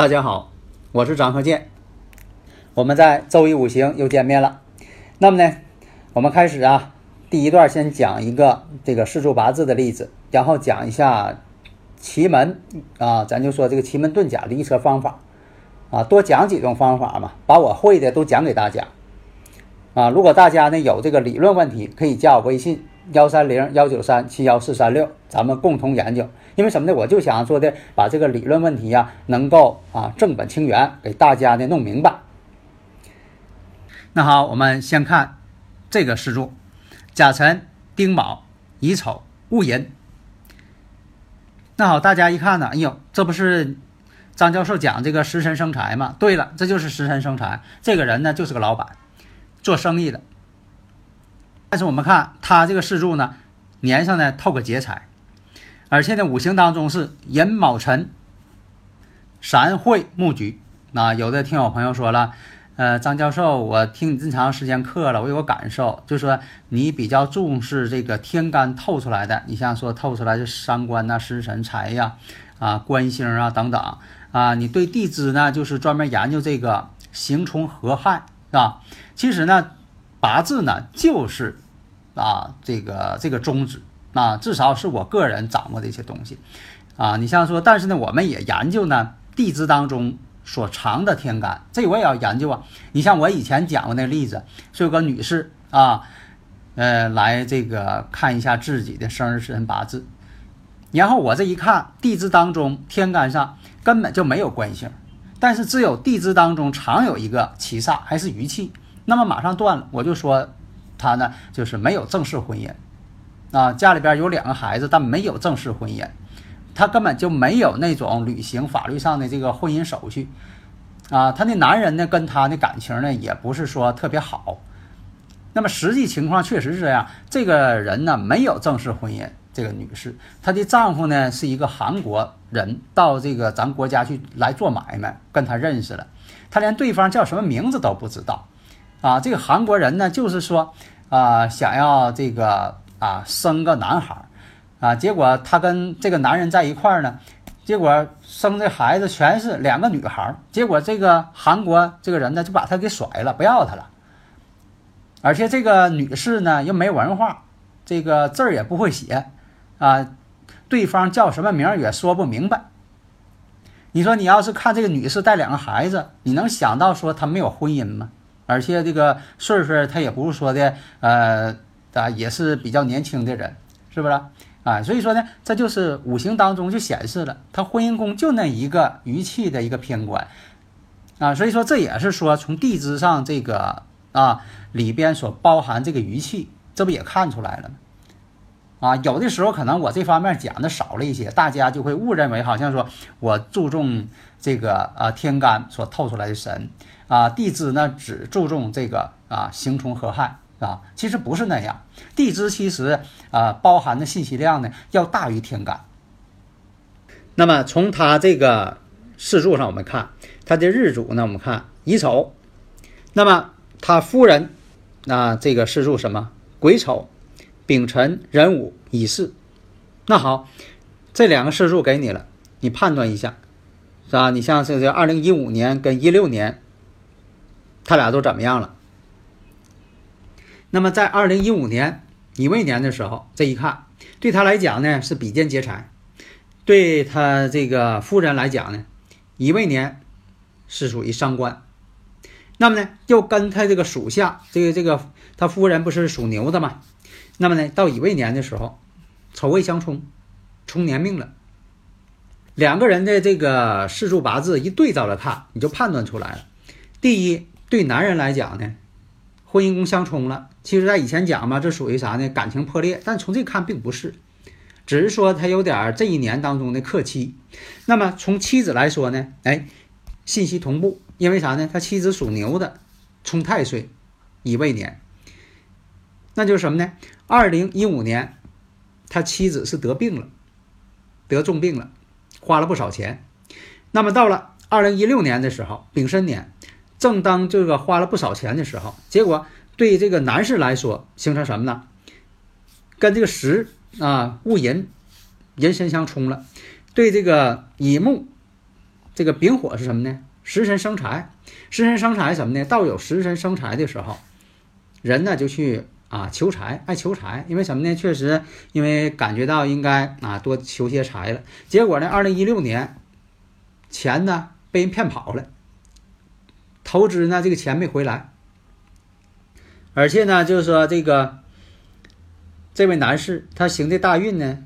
大家好，我是张鹤剑，我们在周易五行又见面了。那么呢，我们开始啊，第一段先讲一个这个四柱八字的例子，然后讲一下奇门啊，咱就说这个奇门遁甲的预测方法啊，多讲几种方法嘛，把我会的都讲给大家啊。如果大家呢有这个理论问题，可以加我微信幺三零幺九三七幺四三六，咱们共同研究。因为什么呢？我就想说的，把这个理论问题呀，能够啊正本清源，给大家呢弄明白。那好，我们先看这个四柱：甲辰、丁卯、乙丑、戊寅。那好，大家一看呢，哎呦，这不是张教授讲这个食神生财吗？对了，这就是食神生财。这个人呢，就是个老板，做生意的。但是我们看他这个四柱呢，年上呢透个劫财。而且呢，五行当中是寅卯辰、三会木局。那有的听友朋友说了，呃，张教授，我听你这么长时间课了，我有个感受，就是说你比较重视这个天干透出来的。你像说透出来的三官呐、食神财呀、啊官星啊等等啊，你对地支呢，就是专门研究这个刑冲合害，是吧？其实呢，八字呢就是啊这个这个宗旨。啊，至少是我个人掌握的一些东西，啊，你像说，但是呢，我们也研究呢地支当中所藏的天干，这我也要研究啊。你像我以前讲过那例子，是有个女士啊，呃，来这个看一下自己的生日时辰八字，然后我这一看地支当中天干上根本就没有官星，但是只有地支当中常有一个七煞还是余气，那么马上断了，我就说她呢就是没有正式婚姻。啊，家里边有两个孩子，但没有正式婚姻，他根本就没有那种履行法律上的这个婚姻手续。啊，他那男人呢，跟他的感情呢，也不是说特别好。那么实际情况确实是这样，这个人呢，没有正式婚姻。这个女士，她的丈夫呢，是一个韩国人，到这个咱国家去来做买卖，跟他认识了，他连对方叫什么名字都不知道。啊，这个韩国人呢，就是说，啊，想要这个。啊，生个男孩，啊，结果他跟这个男人在一块呢，结果生的孩子全是两个女孩，结果这个韩国这个人呢就把他给甩了，不要他了。而且这个女士呢又没文化，这个字儿也不会写，啊，对方叫什么名也说不明白。你说你要是看这个女士带两个孩子，你能想到说她没有婚姻吗？而且这个岁数他也不是说的，呃。啊，也是比较年轻的人，是不是？啊，所以说呢，这就是五行当中就显示了，他婚姻宫就那一个余气的一个偏官，啊，所以说这也是说从地支上这个啊里边所包含这个余气，这不也看出来了吗？啊，有的时候可能我这方面讲的少了一些，大家就会误认为好像说我注重这个啊天干所透出来的神啊，地支呢只注重这个啊刑冲合害。啊，其实不是那样，地支其实啊包含的信息量呢要大于天干。那么从他这个四柱上我们看，他的日主呢我们看乙丑，那么他夫人那这个四柱什么癸丑、丙辰、壬午、乙巳。那好，这两个四柱给你了，你判断一下，是吧？你像这个二零一五年跟一六年，他俩都怎么样了？那么在二零一五年乙未年的时候，这一看对他来讲呢是比肩劫财，对他这个夫人来讲呢，乙未年是属于伤官。那么呢又跟他这个属下，这个这个他夫人不是属牛的嘛？那么呢到乙未年的时候，丑未相冲，冲年命了。两个人的这个四柱八字一对照着看，你就判断出来了。第一，对男人来讲呢。婚姻宫相冲了，其实在以前讲嘛，这属于啥呢？感情破裂。但从这看并不是，只是说他有点这一年当中的克妻。那么从妻子来说呢，哎，信息同步，因为啥呢？他妻子属牛的，冲太岁，乙未年，那就是什么呢？二零一五年，他妻子是得病了，得重病了，花了不少钱。那么到了二零一六年的时候，丙申年。正当这个花了不少钱的时候，结果对这个男士来说形成什么呢？跟这个时啊戊寅寅申相冲了，对这个乙木这个丙火是什么呢？食神生财，食神生财什么呢？到有食神生财的时候，人呢就去啊求财，爱求财，因为什么呢？确实因为感觉到应该啊多求些财了。结果呢，二零一六年钱呢被人骗跑了。投资呢，这个钱没回来，而且呢，就是说这个这位男士他行的大运呢，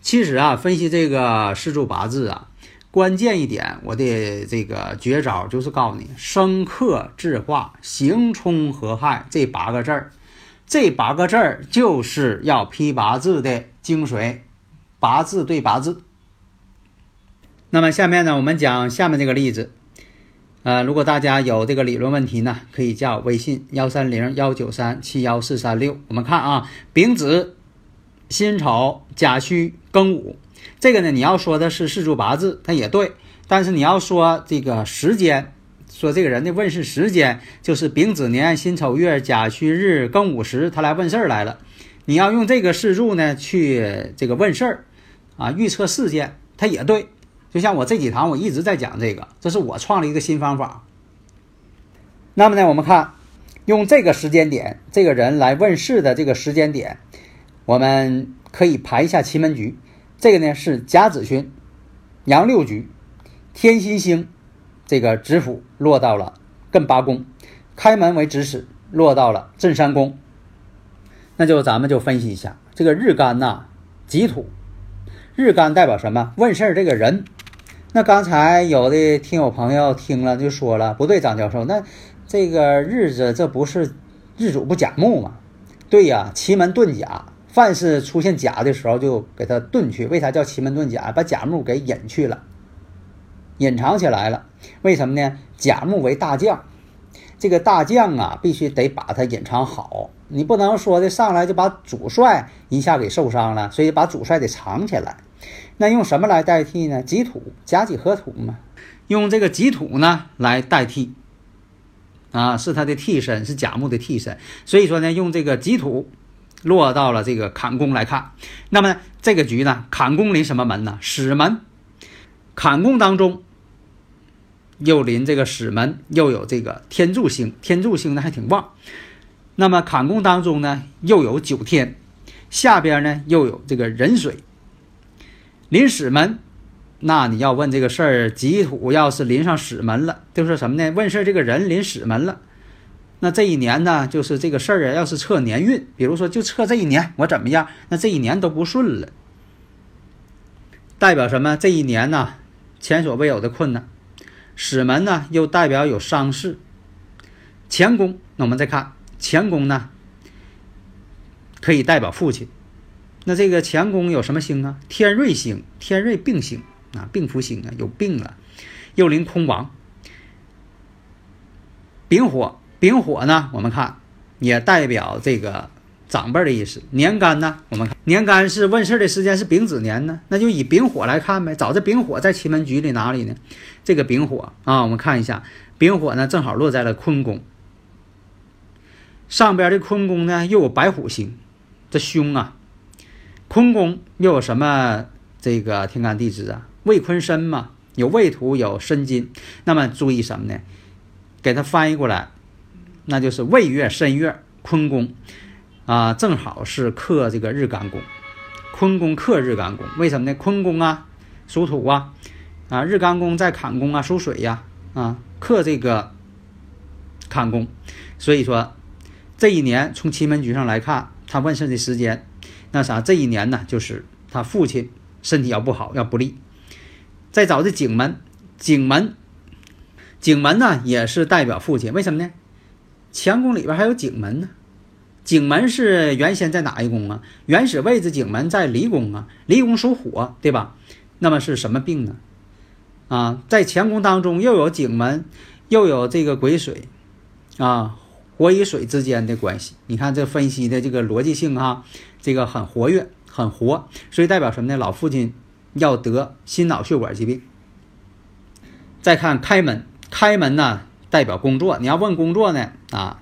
其实啊，分析这个四柱八字啊，关键一点，我的这个绝招就是告诉你，生克制化，刑冲合害这八个字儿，这八个字儿就是要批八字的精髓，八字对八字。那么下面呢，我们讲下面这个例子。呃，如果大家有这个理论问题呢，可以加我微信幺三零幺九三七幺四三六。我们看啊，丙子、辛丑、甲戌、庚午，这个呢，你要说的是四柱八字，它也对。但是你要说这个时间，说这个人的问世时间就是丙子年、辛丑月、甲戌日、庚午时，他来问事儿来了。你要用这个四柱呢去这个问事儿啊，预测事件，它也对。就像我这几堂我一直在讲这个，这是我创了一个新方法。那么呢，我们看用这个时间点，这个人来问世的这个时间点，我们可以排一下奇门局。这个呢是甲子旬、阳六局、天心星，这个子府落到了艮八宫，开门为直使落到了震三宫。那就咱们就分析一下这个日干呐，己土，日干代表什么？问事儿这个人。那刚才有的听友朋友听了就说了，不对，张教授，那这个日子这不是日主不甲木吗？对呀，奇门遁甲，凡是出现甲的时候就给它遁去。为啥叫奇门遁甲？把甲木给隐去了，隐藏起来了。为什么呢？甲木为大将，这个大将啊，必须得把它隐藏好。你不能说的上来就把主帅一下给受伤了，所以把主帅得藏起来。那用什么来代替呢？己土，甲己合土嘛，用这个己土呢来代替，啊，是他的替身，是甲木的替身。所以说呢，用这个己土落到了这个坎宫来看，那么这个局呢，坎宫临什么门呢？始门。坎宫当中又临这个始门，又有这个天柱星，天柱星呢还挺旺。那么坎宫当中呢又有九天，下边呢又有这个壬水。临史门，那你要问这个事儿，己土要是临上史门了，就是什么呢？问事儿这个人临史门了，那这一年呢，就是这个事儿啊，要是测年运，比如说就测这一年我怎么样，那这一年都不顺了，代表什么？这一年呢，前所未有的困难。使门呢，又代表有伤势。乾宫，那我们再看乾宫呢，可以代表父亲。那这个乾宫有什么星啊？天瑞星，天瑞病星啊，病符星啊，有病了。又临空亡。丙火，丙火呢，我们看也代表这个。长辈的意思，年干呢？我们看年干是问事的时间是丙子年呢，那就以丙火来看呗。找这丙火在奇门局里哪里呢？这个丙火啊，我们看一下，丙火呢正好落在了坤宫，上边的坤宫呢又有白虎星，这凶啊！坤宫又有什么？这个天干地支啊，未坤申嘛，有未土有申金，那么注意什么呢？给它翻译过来，那就是未月申月坤宫。啊，正好是克这个日干宫，坤宫克日干宫，为什么呢？坤宫啊，属土啊，啊，日干宫在坎宫啊，属水呀，啊，克这个坎宫，所以说这一年从奇门局上来看，他问世的时间，那啥，这一年呢，就是他父亲身体要不好，要不利。再找这景门，景门，景门呢也是代表父亲，为什么呢？乾宫里边还有景门呢。景门是原先在哪一宫啊？原始位置景门在离宫啊，离宫属火，对吧？那么是什么病呢？啊，在乾宫当中又有景门，又有这个癸水，啊，火与水之间的关系。你看这分析的这个逻辑性哈，这个很活跃，很活，所以代表什么呢？老父亲要得心脑血管疾病。再看开门，开门呢代表工作，你要问工作呢啊。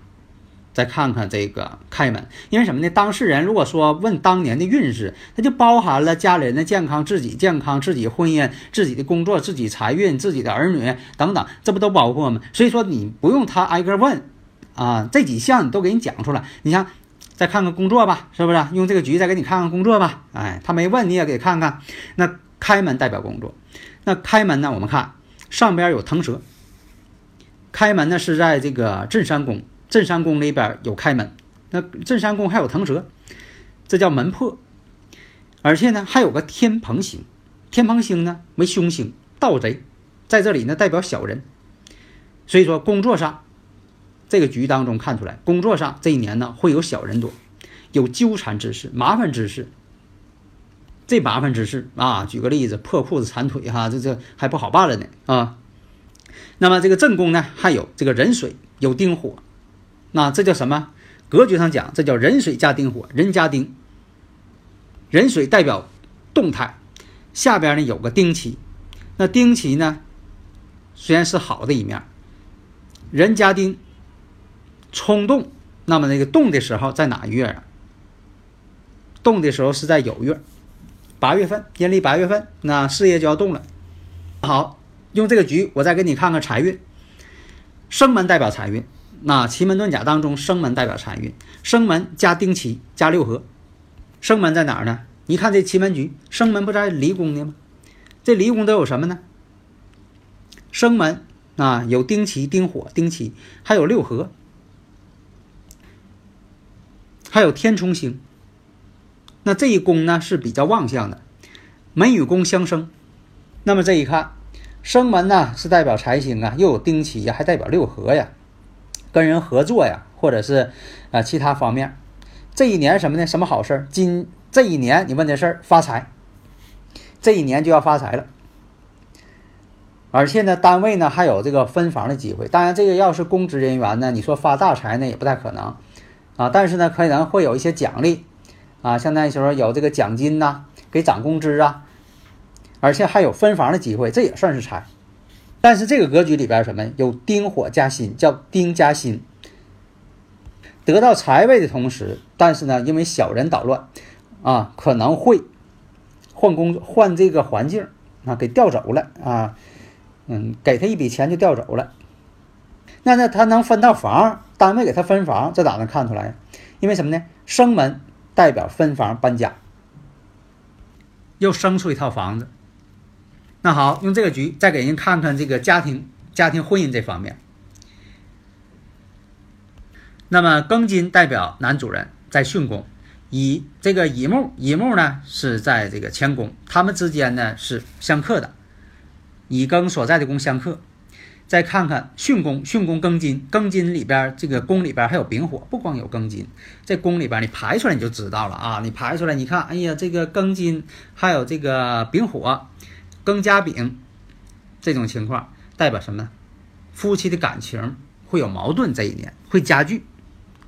再看看这个开门，因为什么呢？当事人如果说问当年的运势，它就包含了家里人的健康、自己健康、自己婚姻、自己的工作、自己财运、自己的儿女等等，这不都包括吗？所以说你不用他挨个问，啊，这几项你都给你讲出来。你像再看看工作吧，是不是？用这个局再给你看看工作吧。哎，他没问你也给看看。那开门代表工作，那开门呢？我们看上边有腾蛇，开门呢是在这个镇山宫。镇山宫里边有开门，那镇山宫还有腾蛇，这叫门破。而且呢，还有个天蓬星，天蓬星呢为凶星，盗贼，在这里呢代表小人。所以说工作上，这个局当中看出来，工作上这一年呢会有小人多，有纠缠之事、麻烦之事。这麻烦之事啊，举个例子，破裤子缠腿哈，这这还不好办了呢啊。那么这个正宫呢，还有这个壬水，有丁火。那这叫什么？格局上讲，这叫壬水加丁火，人加丁。壬水代表动态，下边呢有个丁奇，那丁奇呢虽然是好的一面，人加丁，冲动。那么那个动的时候在哪月啊？动的时候是在酉月，八月份，阴历八月份，那事业就要动了。好，用这个局，我再给你看看财运。生门代表财运。那奇门遁甲当中，生门代表财运，生门加丁奇加六合，生门在哪儿呢？你看这奇门局，生门不在离宫呢吗？这离宫都有什么呢？生门啊，有丁奇、丁火、丁奇，还有六合，还有天冲星。那这一宫呢是比较旺相的，门与宫相生。那么这一看，生门呢是代表财星啊，又有丁奇呀，还代表六合呀。跟人合作呀，或者是啊其他方面，这一年什么呢？什么好事儿？今这一年你问这事儿发财，这一年就要发财了。而且呢，单位呢还有这个分房的机会。当然，这个要是公职人员呢，你说发大财呢也不太可能啊。但是呢，可能会有一些奖励啊，相当于说有这个奖金呐，给涨工资啊，而且还有分房的机会，这也算是财。但是这个格局里边什么有丁火加辛，叫丁加辛，得到财位的同时，但是呢，因为小人捣乱，啊，可能会换工换这个环境啊，给调走了啊，嗯，给他一笔钱就调走了。那那他能分到房，单位给他分房，这咋能看出来？因为什么呢？生门代表分房搬家，又生出一套房子。那好，用这个局再给人看看这个家庭、家庭婚姻这方面。那么庚金代表男主人在巽宫，乙这个乙木，乙木呢是在这个乾宫，它们之间呢是相克的，乙庚所在的宫相克。再看看巽宫，巽宫庚金，庚金里边这个宫里边还有丙火，不光有庚金，在宫里边你排出来你就知道了啊！你排出来，你看，哎呀，这个庚金还有这个丙火，庚加丙，这种情况代表什么呢？夫妻的感情会有矛盾，这一年会加剧，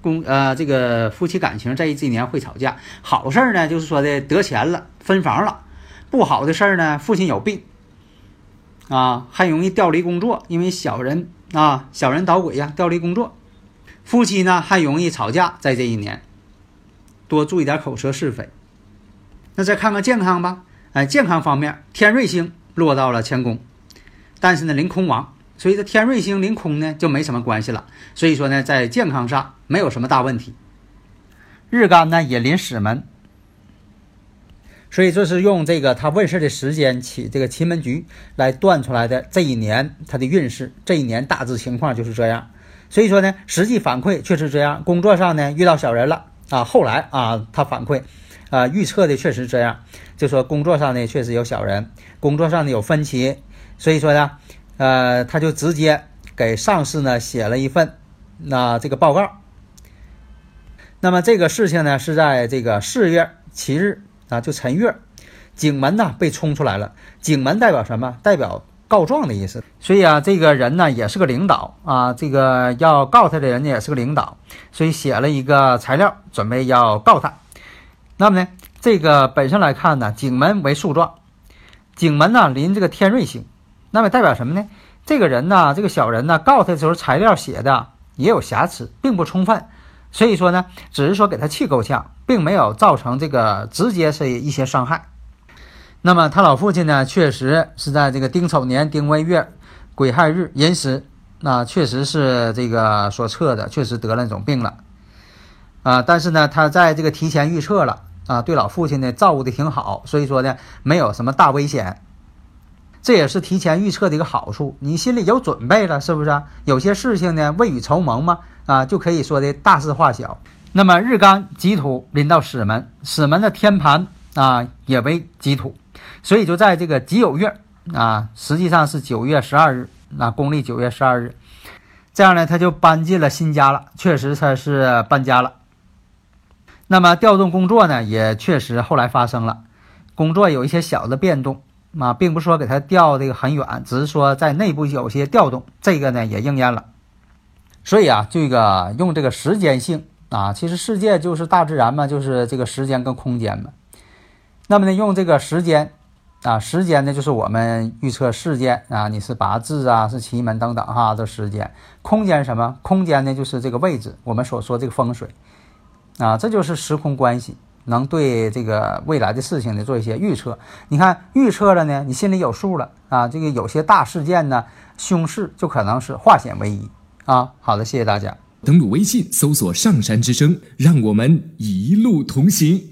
公呃这个夫妻感情在这一年会吵架。好事儿呢，就是说的得钱了，分房了；不好的事儿呢，父亲有病。啊，还容易调离工作，因为小人啊，小人捣鬼呀，调离工作。夫妻呢还容易吵架，在这一年，多注意点口舌是非。那再看看健康吧，哎，健康方面，天瑞星落到了乾宫，但是呢临空亡，所以这天瑞星临空呢就没什么关系了。所以说呢，在健康上没有什么大问题。日干呢也临死门。所以这是用这个他问世的时间起这个奇门局来断出来的这一年他的运势，这一年大致情况就是这样。所以说呢，实际反馈确实这样。工作上呢遇到小人了啊，后来啊他反馈，啊预测的确实这样，就说工作上呢确实有小人，工作上呢有分歧。所以说呢，呃他就直接给上司呢写了一份那这个报告。那么这个事情呢是在这个四月七日。啊，就陈月，景门呢被冲出来了。景门代表什么？代表告状的意思。所以啊，这个人呢也是个领导啊，这个要告他的人呢也是个领导，所以写了一个材料，准备要告他。那么呢，这个本身来看呢，景门为树状，景门呢临这个天瑞星，那么代表什么呢？这个人呢，这个小人呢告他的时候，材料写的也有瑕疵，并不充分。所以说呢，只是说给他气够呛，并没有造成这个直接是一些伤害。那么他老父亲呢，确实是在这个丁丑年丁未月癸亥日寅时，那确实是这个所测的，确实得了那种病了。啊，但是呢，他在这个提前预测了啊，对老父亲呢照顾的挺好，所以说呢，没有什么大危险。这也是提前预测的一个好处，你心里有准备了，是不是？有些事情呢，未雨绸缪嘛。啊，就可以说的大事化小。那么日干己土临到死门，死门的天盘啊也为己土，所以就在这个己酉月啊，实际上是九月十二日，那公历九月十二日，这样呢他就搬进了新家了，确实他是搬家了。那么调动工作呢，也确实后来发生了，工作有一些小的变动啊，并不是说给他调这个很远，只是说在内部有些调动，这个呢也应验了。所以啊，这个用这个时间性啊，其实世界就是大自然嘛，就是这个时间跟空间嘛。那么呢，用这个时间啊，时间呢就是我们预测事件啊，你是八字啊，是奇门等等哈，这时间。空间什么？空间呢就是这个位置，我们所说这个风水啊，这就是时空关系，能对这个未来的事情呢做一些预测。你看预测了呢，你心里有数了啊。这个有些大事件呢，凶事就可能是化险为夷。啊，好的，谢谢大家。登录微信，搜索“上山之声”，让我们一路同行。